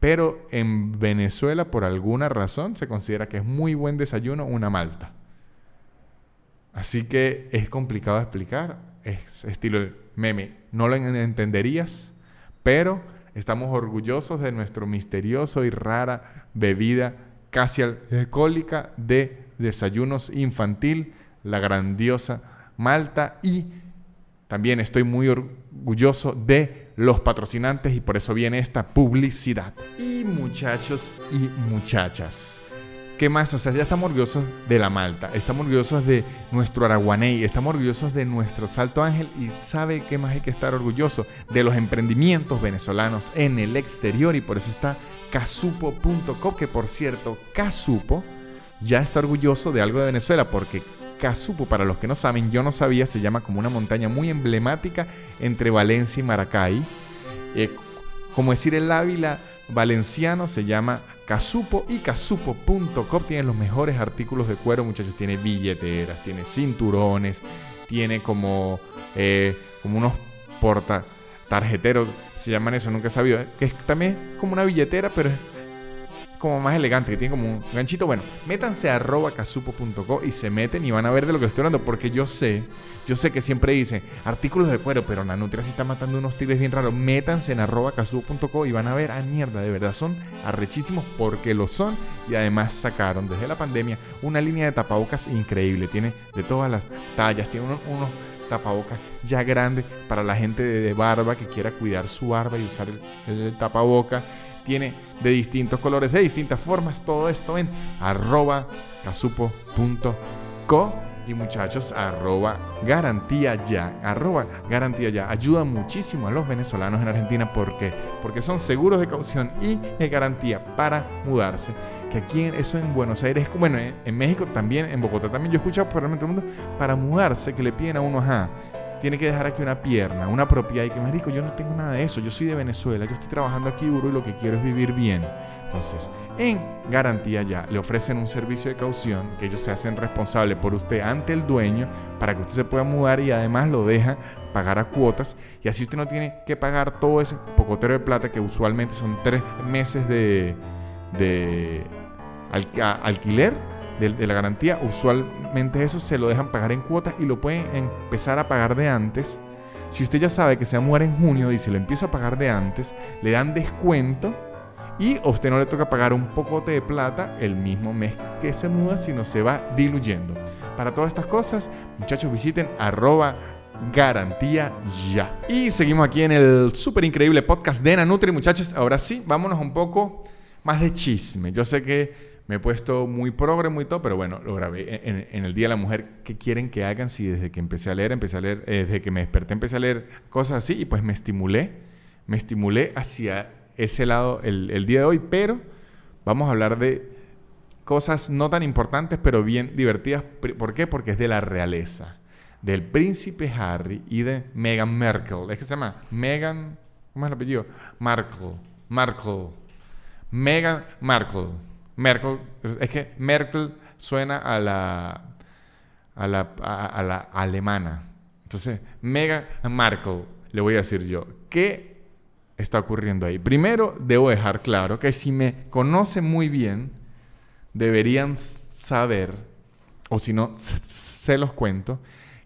Pero en Venezuela, por alguna razón, se considera que es muy buen desayuno una malta. Así que es complicado explicar. Es estilo meme. No lo entenderías, pero estamos orgullosos de nuestro misterioso y rara bebida casi alcohólica de desayunos infantil, la grandiosa Malta y también estoy muy orgulloso de los patrocinantes y por eso viene esta publicidad. Y muchachos y muchachas, ¿qué más? O sea, ya estamos orgullosos de la Malta, estamos orgullosos de nuestro Araguaney, estamos orgullosos de nuestro Salto Ángel y ¿sabe qué más hay que estar orgulloso? De los emprendimientos venezolanos en el exterior y por eso está casupo.co, que por cierto, Casupo ya está orgulloso de algo de Venezuela, porque Casupo, para los que no saben, yo no sabía, se llama como una montaña muy emblemática entre Valencia y Maracay. Eh, como decir el Ávila valenciano se llama Casupo y casupo.com tiene los mejores artículos de cuero, muchachos. Tiene billeteras, tiene cinturones, tiene como, eh, como unos porta tarjeteros, se llaman eso, nunca he sabido. Que es también como una billetera, pero es como más elegante, que tiene como un ganchito. Bueno, métanse a arroba casupo.co y se meten y van a ver de lo que estoy hablando, porque yo sé, yo sé que siempre dicen artículos de cuero, pero Nanutria se está matando unos tigres bien raros. Métanse en arroba casupo.co y van a ver, a mierda, de verdad son arrechísimos porque lo son y además sacaron desde la pandemia una línea de tapabocas increíble. Tiene de todas las tallas, tiene unos, tapabocas ya grandes para la gente de, barba que quiera cuidar su barba y usar el, el tapaboca tiene de distintos colores, de distintas formas, todo esto en arroba casupo.co y muchachos, arroba garantía ya, arroba garantía ya. Ayuda muchísimo a los venezolanos en Argentina porque, porque son seguros de caución y de garantía para mudarse. Que aquí eso en Buenos Aires, bueno, en, México también, en Bogotá también, yo he escuchado por el mundo, para mudarse que le piden a uno, ajá, tiene que dejar aquí una pierna, una propiedad y que me dijo, yo no tengo nada de eso, yo soy de Venezuela, yo estoy trabajando aquí duro y lo que quiero es vivir bien. Entonces, en garantía ya le ofrecen un servicio de caución que ellos se hacen responsable por usted ante el dueño para que usted se pueda mudar y además lo deja pagar a cuotas y así usted no tiene que pagar todo ese pocotero de plata que usualmente son tres meses de, de alquiler de, la garantía, usualmente eso se lo dejan pagar en cuotas y lo pueden empezar a pagar de antes. Si usted ya sabe que se va a mudar en junio y se lo empieza a pagar de antes, le dan descuento y a usted no le toca pagar un pocote de plata el mismo mes que se muda, sino se va diluyendo. Para todas estas cosas, muchachos, visiten arroba garantía ya. Y seguimos aquí en el súper increíble podcast de Nanutri, muchachos. Ahora sí, vámonos un poco más de chisme. Yo sé que me he puesto muy progre, muy todo, pero bueno, lo grabé en, el Día de la Mujer. ¿Qué quieren que hagan si desde que empecé a leer, empecé a leer, eh, desde que me desperté empecé a leer cosas así y pues me estimulé, me estimulé hacia ese lado el, día de hoy, pero vamos a hablar de cosas no tan importantes, pero bien divertidas. ¿Por qué? Porque es de la realeza, del príncipe Harry y de Meghan Merkel. Es que se llama Meghan, ¿cómo es el apellido? Markle, Markle, Meghan Markle. Merkel, es que Merkel suena a la, a la, a, la alemana. Entonces, Mega Markle, le voy a decir yo, ¿qué está ocurriendo ahí? Primero, debo dejar claro que si me conocen muy bien, deberían saber, o si no, se los cuento,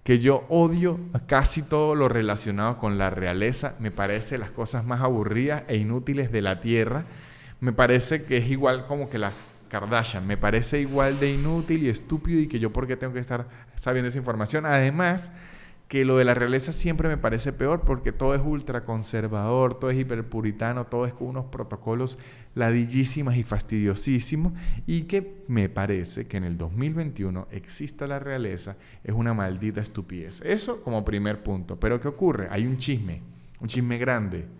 que yo odio casi todo lo relacionado con la realeza. Me parece las cosas más aburridas e inútiles de la tierra me parece que es igual como que la Kardashian. Me parece igual de inútil y estúpido y que yo por qué tengo que estar sabiendo esa información. Además, que lo de la realeza siempre me parece peor porque todo es ultra conservador, todo es hiperpuritano, todo es con unos protocolos ladillísimas y fastidiosísimos y que me parece que en el 2021 exista la realeza es una maldita estupidez. Eso como primer punto. Pero ¿qué ocurre? Hay un chisme, un chisme grande.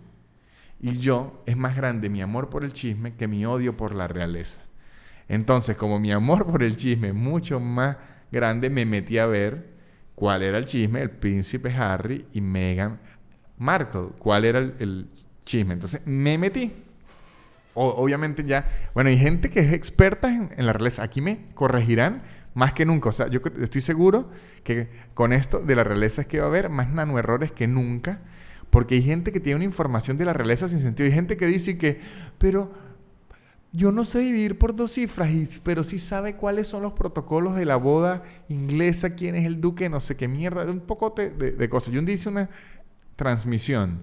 Y yo es más grande mi amor por el chisme que mi odio por la realeza. Entonces, como mi amor por el chisme es mucho más grande, me metí a ver cuál era el chisme, el príncipe Harry y Meghan Markle, cuál era el, chisme. Entonces me metí. obviamente ya, bueno, hay gente que es experta en, la realeza. Aquí me corregirán más que nunca. O sea, yo estoy seguro que con esto de la realeza es que va a haber más nanoerrores que nunca. Porque hay gente que tiene una información de la realeza sin sentido. Hay gente que dice que, pero yo no sé dividir por dos cifras, pero sí sabe cuáles son los protocolos de la boda inglesa, quién es el duque, no sé qué mierda, un poco de, cosas. Yo un día hice una transmisión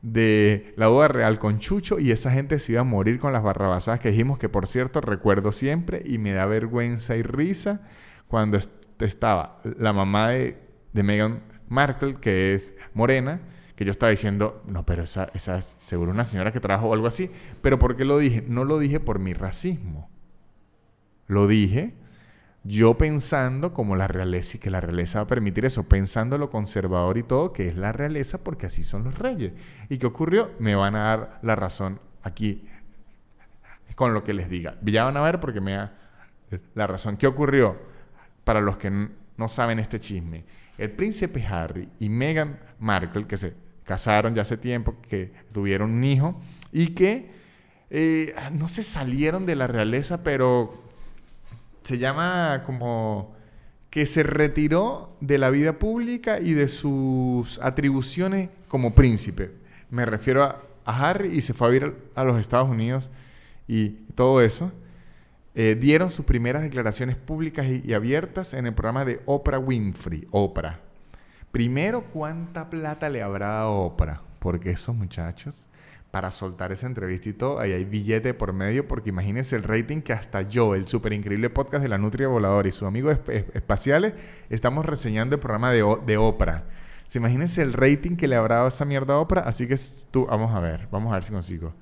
de la boda real con Chucho y esa gente se iba a morir con las barrabasadas que dijimos que por cierto recuerdo siempre y me da vergüenza y risa cuando estaba la mamá de, de Meghan Markle, que es morena, que yo estaba diciendo, no, pero esa, esa es seguro una señora que trabaja o algo así. Pero ¿por qué lo dije? No lo dije por mi racismo. Lo dije yo pensando como la realeza y que la realeza va a permitir eso, pensando lo conservador y todo, que es la realeza porque así son los reyes. ¿Y qué ocurrió? Me van a dar la razón aquí con lo que les diga. Ya van a ver porque me da la razón. ¿Qué ocurrió? Para los que no saben este chisme, el príncipe Harry y Meghan Markle, que se casaron ya hace tiempo, que tuvieron un hijo y que eh, no se salieron de la realeza, pero se llama como que se retiró de la vida pública y de sus atribuciones como príncipe. Me refiero a, Harry y se fue a vivir a los Estados Unidos y todo eso. Eh, dieron sus primeras declaraciones públicas y, y abiertas en el programa de Oprah Winfrey, Oprah. Primero, ¿cuánta plata le habrá dado Oprah? Porque esos muchachos, para soltar esa entrevista y todo, ahí hay billete por medio, porque imagínense el rating que hasta yo, el súper increíble podcast de la Nutria Voladora y sus amigos espaciales, estamos reseñando el programa de, de Oprah. ¿Se imagínense el rating que le habrá dado esa mierda a Oprah? Así que tú, vamos a ver, vamos a ver si consigo.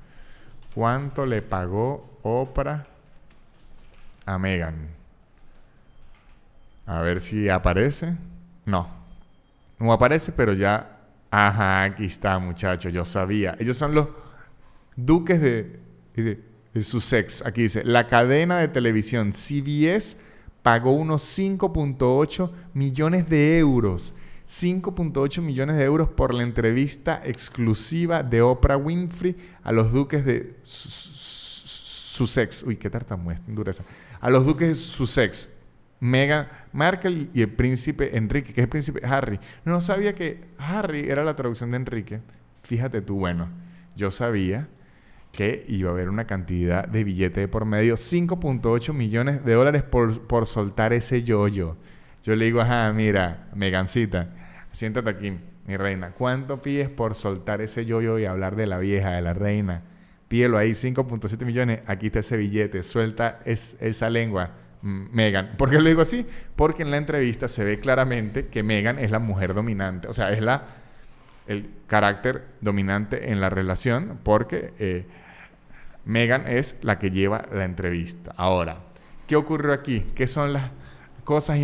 ¿Cuánto le pagó Oprah a Megan? A ver si aparece. No, no aparece, pero ya. Ajá, aquí está, muchachos. Yo sabía. Ellos son los duques de, de, de Sussex. Aquí dice: La cadena de televisión CBS pagó unos 5.8 millones de euros. 5.8 millones de euros por la entrevista exclusiva de Oprah Winfrey a los duques de Sussex. Uy, qué tartamuestra, dureza. A los duques de Sussex. Meghan Markle y el príncipe Enrique, que es el príncipe Harry. No sabía que Harry era la traducción de Enrique. Fíjate tú, bueno, yo sabía que iba a haber una cantidad de billete por medio, 5.8 millones de dólares por, soltar ese yoyo. Yo le digo, ajá, mira, Megancita, siéntate aquí, mi reina. ¿Cuánto pides por soltar ese yoyo y hablar de la vieja, de la reina? Pídelo ahí, 5.7 millones, aquí está ese billete, suelta esa lengua Megan. ¿Por qué lo digo así? Porque en la entrevista se ve claramente que Megan es la mujer dominante, o sea, es la, el carácter dominante en la relación, porque eh, Megan es la que lleva la entrevista. Ahora, ¿qué ocurrió aquí? ¿Qué son las cosas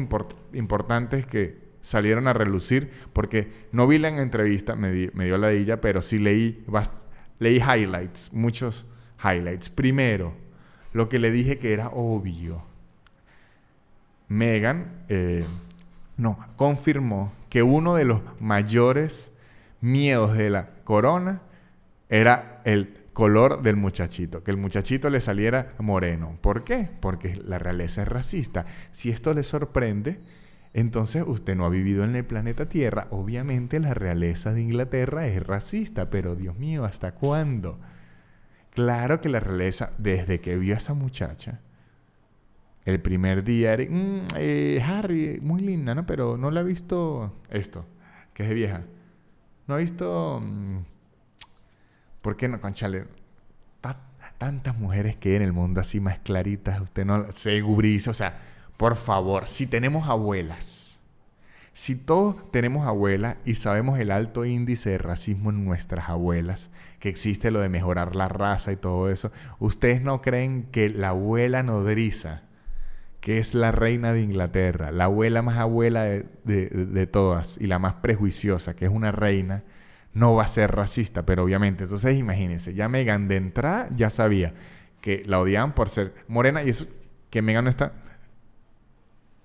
importantes que salieron a relucir? Porque no vi la entrevista, me, dio la dilla, pero sí leí, leí highlights, muchos highlights. Primero, lo que le dije que era obvio Megan eh, no, confirmó que uno de los mayores miedos de la corona era el color del muchachito, que el muchachito le saliera moreno. ¿Por qué? Porque la realeza es racista. Si esto le sorprende, entonces usted no ha vivido en el planeta Tierra. Obviamente la realeza de Inglaterra es racista, pero Dios mío, ¿hasta cuándo? Claro que la realeza, desde que vio a esa muchacha, el primer día, mm, eh, Harry, muy linda, ¿no? Pero no la ha visto esto, que es de vieja. No ha visto... Mm, ¿Por qué no, conchale? tantas mujeres que hay en el mundo así más claritas, usted no se gubriza. O sea, por favor, si tenemos abuelas, Si todos tenemos abuelas y sabemos el alto índice de racismo en nuestras abuelas, que existe lo de mejorar la raza y todo eso, ¿ustedes no creen que la abuela nodriza, que es la reina de Inglaterra, la abuela más abuela de, todas y la más prejuiciosa, que es una reina, no va a ser racista, pero obviamente. Entonces imagínense, ya Megan de entrada ya sabía que la odiaban por ser morena y eso, que Megan no está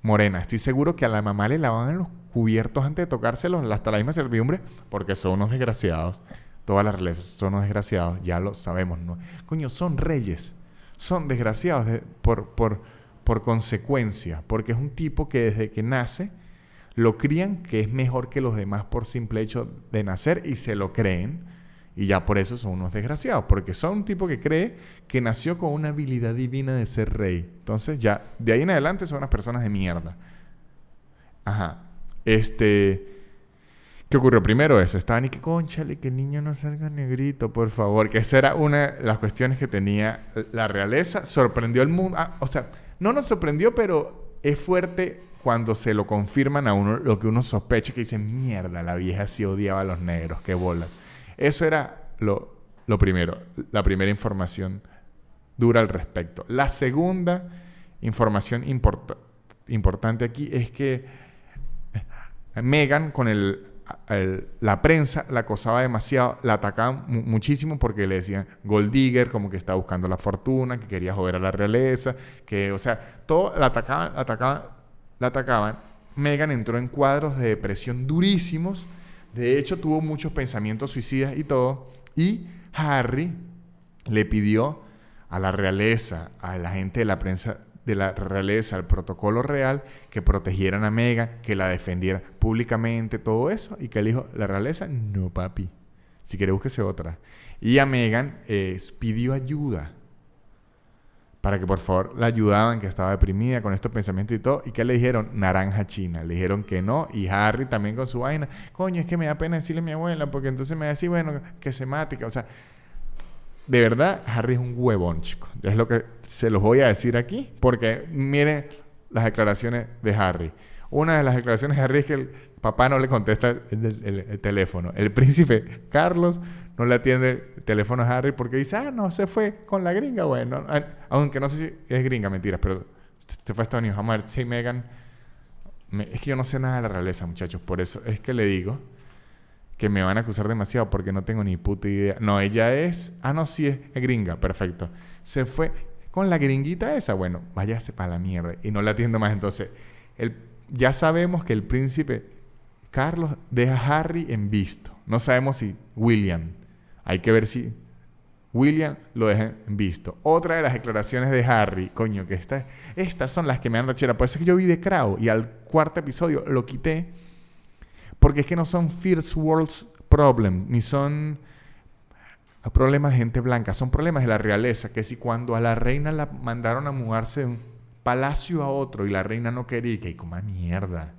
morena. Estoy seguro que a la mamá le lavaban los cubiertos antes de tocárselos hasta la misma servidumbre porque son unos desgraciados. Todas las realezas son unos desgraciados, ya lo sabemos, ¿no? Coño, son reyes, son desgraciados por, por, por consecuencia, porque es un tipo que desde que nace lo crían que es mejor que los demás por simple hecho de nacer y se lo creen. Y ya por eso son unos desgraciados, porque son un tipo que cree que nació con una habilidad divina de ser rey. Entonces ya, de ahí en adelante son unas personas de mierda. Ajá. Este... ¿Qué ocurrió? Primero eso, estaban y que conchale, que el niño no salga negrito, por favor. Que esa era una de las cuestiones que tenía la realeza. Sorprendió al mundo. Ah, o sea, no nos sorprendió, pero es fuerte cuando se lo confirman a uno lo que uno sospecha, que dice, mierda, la vieja sí odiaba a los negros, qué bolas. Eso era lo, lo primero, la primera información dura al respecto. La segunda información importante aquí es que Megan con el, la prensa la acosaba demasiado, la atacaban muchísimo porque le decían gold digger, como que estaba buscando la fortuna, que quería joder a la realeza, que, o sea, todo la atacaban, atacaban, la atacaban. Megan entró en cuadros de depresión durísimos, de hecho tuvo muchos pensamientos suicidas y todo, y Harry le pidió a la realeza, a la gente de la prensa de la realeza, al protocolo real, que protegieran a Megan, que la defendieran públicamente, todo eso, y que él dijo, la realeza, no papi, si quiere búsquese otra. Y a Megan eh, pidió ayuda para que por favor la ayudaban, que estaba deprimida con estos pensamientos y todo. ¿Y qué le dijeron? Naranja china. Le dijeron que no. Y Harry también con su vaina. Coño, es que me da pena decirle a mi abuela, porque entonces me decía, bueno, que se. O sea, de verdad, Harry es un huevón, chico. Es lo que se los voy a decir aquí, porque miren las declaraciones de Harry. Una de las declaraciones de Harry es que el papá no le contesta el, teléfono. El príncipe Carlos no le atiende el teléfono a Harry porque dice, ah, no, se fue con la gringa, bueno. Aunque no sé si es gringa, mentiras, pero se fue a Estados Unidos. Vamos a ver si Megan... es que yo no sé nada de la realeza, muchachos. Por eso es que le digo que me van a acusar demasiado porque no tengo ni puta idea. No, ella es... Ah, no, sí es gringa, perfecto. Se fue con la gringuita esa. Bueno, váyase para la mierda. Y no la atiendo más. Entonces, el, ya sabemos que el príncipe Carlos deja a Harry en visto. No sabemos si William. Hay que ver si William lo deja en visto. Otra de las declaraciones de Harry, coño, que esta, estas son las que me dan rachera. Por eso es que yo vi de Crow y al cuarto episodio lo quité porque es que no son First World Problems, ni son problemas de gente blanca, son problemas de la realeza, que si cuando a la reina la mandaron a mudarse de un palacio a otro y la reina no quería, que como mierda.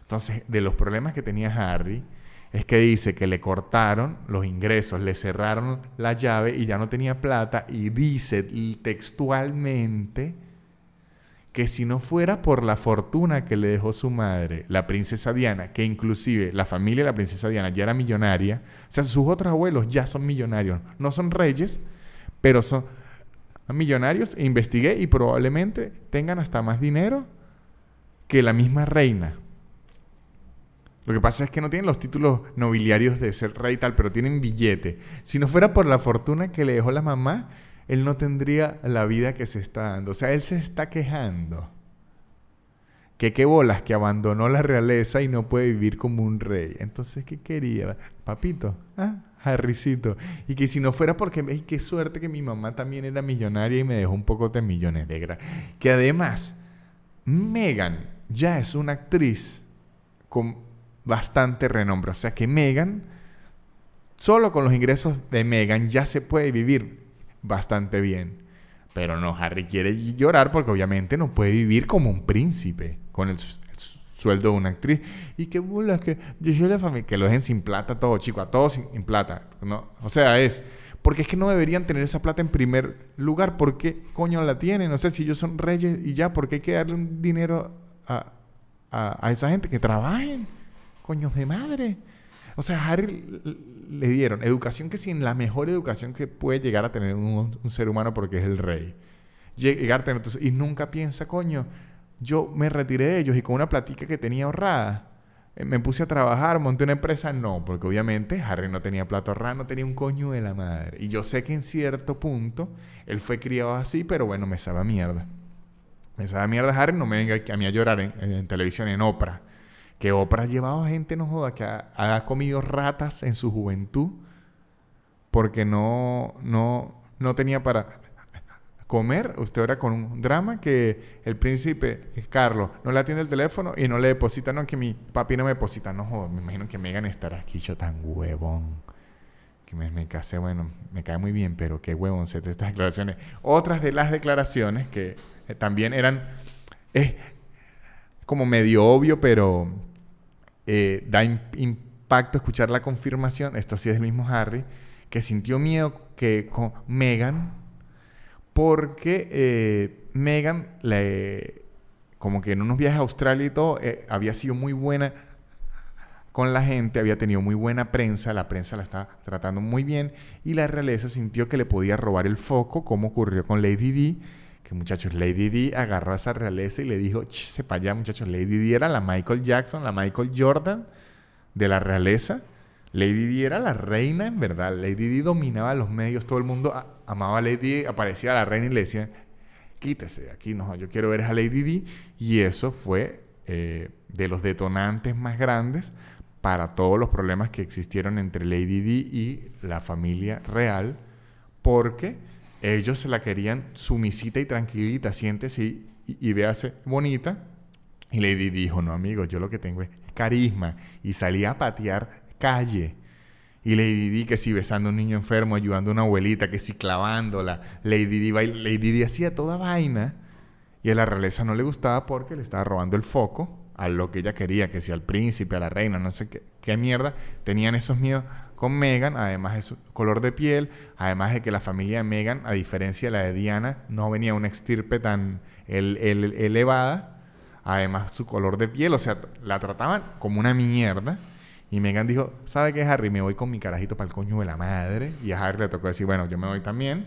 Entonces, de los problemas que tenía Harry, es que dice que le cortaron los ingresos, le cerraron la llave y ya no tenía plata y dice textualmente que si no fuera por la fortuna que le dejó su madre, la princesa Diana, que inclusive la familia de la princesa Diana ya era millonaria, o sea, sus otros abuelos ya son millonarios, no son reyes, pero son millonarios, e investigué y probablemente tengan hasta más dinero que la misma reina. Lo que pasa es que no tienen los títulos nobiliarios de ser rey y tal, pero tienen billete. Si no fuera por la fortuna que le dejó la mamá, él no tendría la vida que se está dando. O sea, él se está quejando. Que qué bolas, que abandonó la realeza y no puede vivir como un rey. Entonces, ¿qué quería? Papito, ah, Harrycito. Y que si no fuera porque, ay, qué suerte que mi mamá también era millonaria y me dejó un poco de millones negra. Que además, Megan ya es una actriz con bastante renombre. O sea que Megan, solo con los ingresos de Megan ya se puede vivir bastante bien. Pero no, Harry quiere llorar porque obviamente no puede vivir como un príncipe con el, sueldo de una actriz. Y qué bolas que dije la familia que lo dejen sin plata todo, chico, a todos sin, plata. No, o sea, es porque es que no deberían tener esa plata en primer lugar. ¿Por qué coño la tienen? No sé si ellos son reyes y ya, ¿por qué hay que darle un dinero a, a, esa gente que trabajen, coños de madre. O sea, Harry le dieron educación que sin la mejor educación que puede llegar a tener un, ser humano porque es el rey. Llegar a tener, y nunca piensa, coño, yo me retiré de ellos y con una platica que tenía ahorrada, eh, me puse a trabajar, monté una empresa. No, porque obviamente Harry no tenía plata ahorrada, no tenía un coño de la madre. Y yo sé que en cierto punto él fue criado así, pero bueno, me sabe a mierda. Me sabe a mierda Harry, no me venga a mí a llorar en, televisión, en Oprah. Que Oprah ha llevado a gente, no joda, que ha, comido ratas en su juventud porque no, no, no tenía para comer, usted ahora con un drama que el príncipe Carlos no le atiende el teléfono y no le deposita, no, que mi papi no me deposita, no joder, me imagino que Megan estará aquí, yo tan huevón. Que me, casé, bueno, me cae muy bien, pero qué huevón se estas declaraciones. Otras de las declaraciones que eh, también eran, es como medio obvio, pero eh, da impacto escuchar la confirmación, esto sí es el mismo Harry, que sintió miedo que con Megan porque eh, Megan, como que en unos viajes a Australia y todo, eh, había sido muy buena con la gente, había tenido muy buena prensa, la prensa la estaba tratando muy bien y la realeza sintió que le podía robar el foco, como ocurrió con Lady D, muchachos, Lady D agarró a esa realeza y le dijo, sepa allá muchachos, Lady D era la Michael Jackson, la Michael Jordan de la realeza Lady Di era la reina, en verdad. Lady Di dominaba los medios, todo el mundo amaba a Lady Di, aparecía la reina y le decían, quítese aquí, no, yo quiero ver a Lady Di. Y eso fue eh, de los detonantes más grandes para todos los problemas que existieron entre Lady Di y la familia real, porque ellos se la querían sumisita y tranquilita, siéntese y, y, véase bonita. Y Lady Di dijo, no amigo, yo lo que tengo es carisma. Y salía a patear calle. Y Lady Di que si besando a un niño enfermo, ayudando a una abuelita, que si clavándola. Lady Di, Lady hacía toda vaina. Y a la realeza no le gustaba porque le estaba robando el foco a lo que ella quería, que si al príncipe, a la reina, no sé qué, qué mierda. Tenían esos miedos con Megan, además de su color de piel, además de que la familia de Megan, a diferencia de la de Diana, no venía una extirpe tan elevada. Además, su color de piel, o sea, la trataban como una mierda. Y Megan dijo, ¿sabe qué, Harry? Me voy con mi carajito para el coño de la madre. Y a Harry le tocó decir, bueno, yo me voy también.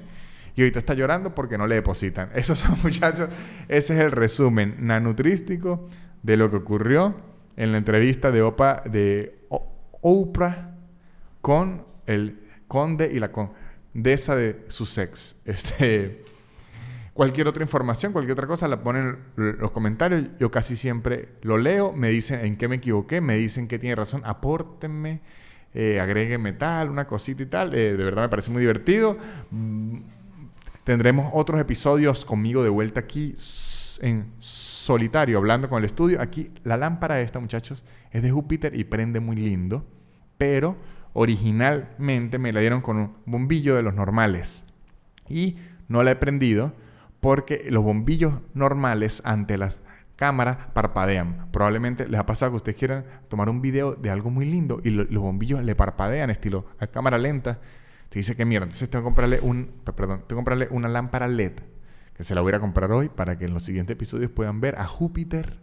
Y ahorita está llorando porque no le depositan. Esos son, muchachos, ese es el resumen nanutrístico de lo que ocurrió en la entrevista de, Opa, de Oprah con el conde y la condesa de Sussex. Este, Cualquier otra información, cualquier otra cosa, la ponen en los comentarios. Yo casi siempre lo leo, me dicen en qué me equivoqué, me dicen que tiene razón, apórtenme, eh, agréguenme tal, una cosita y tal. Eh, de verdad me parece muy divertido. Mm, tendremos otros episodios conmigo de vuelta aquí en solitario, hablando con el estudio. Aquí la lámpara esta, muchachos, es de Júpiter y prende muy lindo, pero originalmente me la dieron con un bombillo de los normales y no la he prendido porque los bombillos normales ante las cámaras parpadean. Probablemente les ha pasado que ustedes quieran tomar un video de algo muy lindo y los bombillos le parpadean estilo a cámara lenta. Te dice que mierda, entonces tengo que comprarle un, perdón, tengo que comprarle una lámpara LED que se la voy a comprar hoy para que en los siguientes episodios puedan ver a Júpiter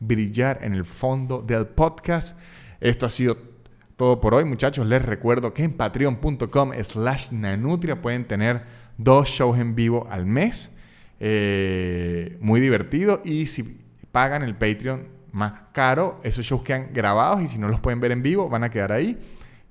brillar en el fondo del podcast. Esto ha sido todo por hoy, muchachos. Les recuerdo que en patreon.com slash nanutria pueden tener dos shows en vivo al mes eh, muy divertido. Y si pagan el Patreon más caro, esos shows quedan grabados y si no los pueden ver en vivo, van a quedar ahí.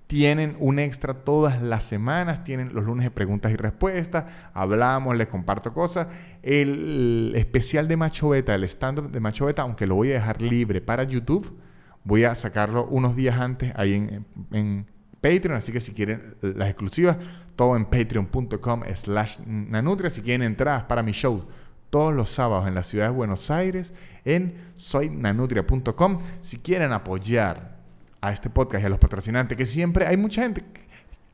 Tienen un extra todas las semanas, tienen los lunes de preguntas y respuestas, hablamos, les comparto cosas. El especial de Macho Beta, el stand-up de Macho Beta, aunque lo voy a dejar libre para YouTube, voy a sacarlo unos días antes ahí en, Patreon, así que si quieren las exclusivas, todo en patreon.com slash nanutria. Si quieren entradas para mi show todos los sábados en la ciudad de Buenos Aires, en soynanutria.com. Si quieren apoyar a este podcast y a los patrocinantes, que siempre hay mucha gente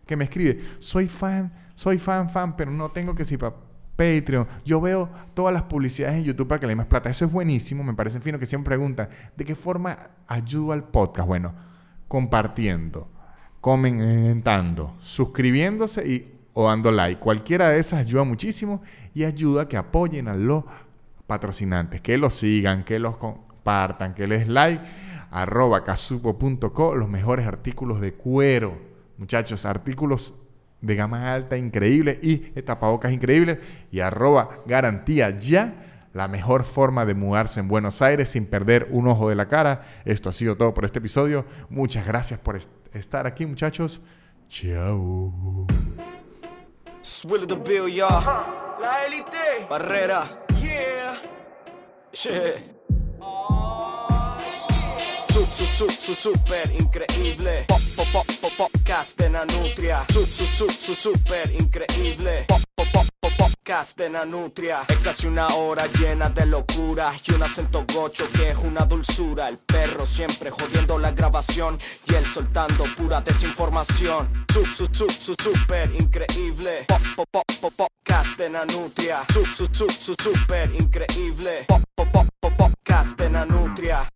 que me escribe, soy fan, soy fan, fan, pero no tengo que decir para Patreon. Yo veo todas las publicidades en YouTube para que le más plata. Eso es buenísimo, me parece fino que siempre preguntan, ¿de qué forma ayudo al podcast? Bueno, compartiendo comentando, suscribiéndose y, o dando like. Cualquiera de esas ayuda muchísimo y ayuda a que apoyen a los patrocinantes, que los sigan, que los compartan, que les like, arroba casupo.co, los mejores artículos de cuero. Muchachos, artículos de gama alta increíbles y tapabocas increíbles y arroba garantía ya la mejor forma de mudarse en Buenos Aires sin perder un ojo de la cara. Esto ha sido todo por este episodio. Muchas gracias por estar aquí, muchachos. Chao. La élite. Barrera. Yeah. Super increíble. Pop, pop, pop, pop, podcast de Nanutria. super increíble. Pop, pop, pop, pop, podcast de Nanutria. Es casi una hora llena de locura y un acento gocho que es una dulzura. El perro siempre jodiendo la grabación y él soltando pura desinformación. Super increíble. Pop, pop, pop, pop, podcast de Nanutria. Super increíble. Pop, pop, pop, podcast de Nanutria.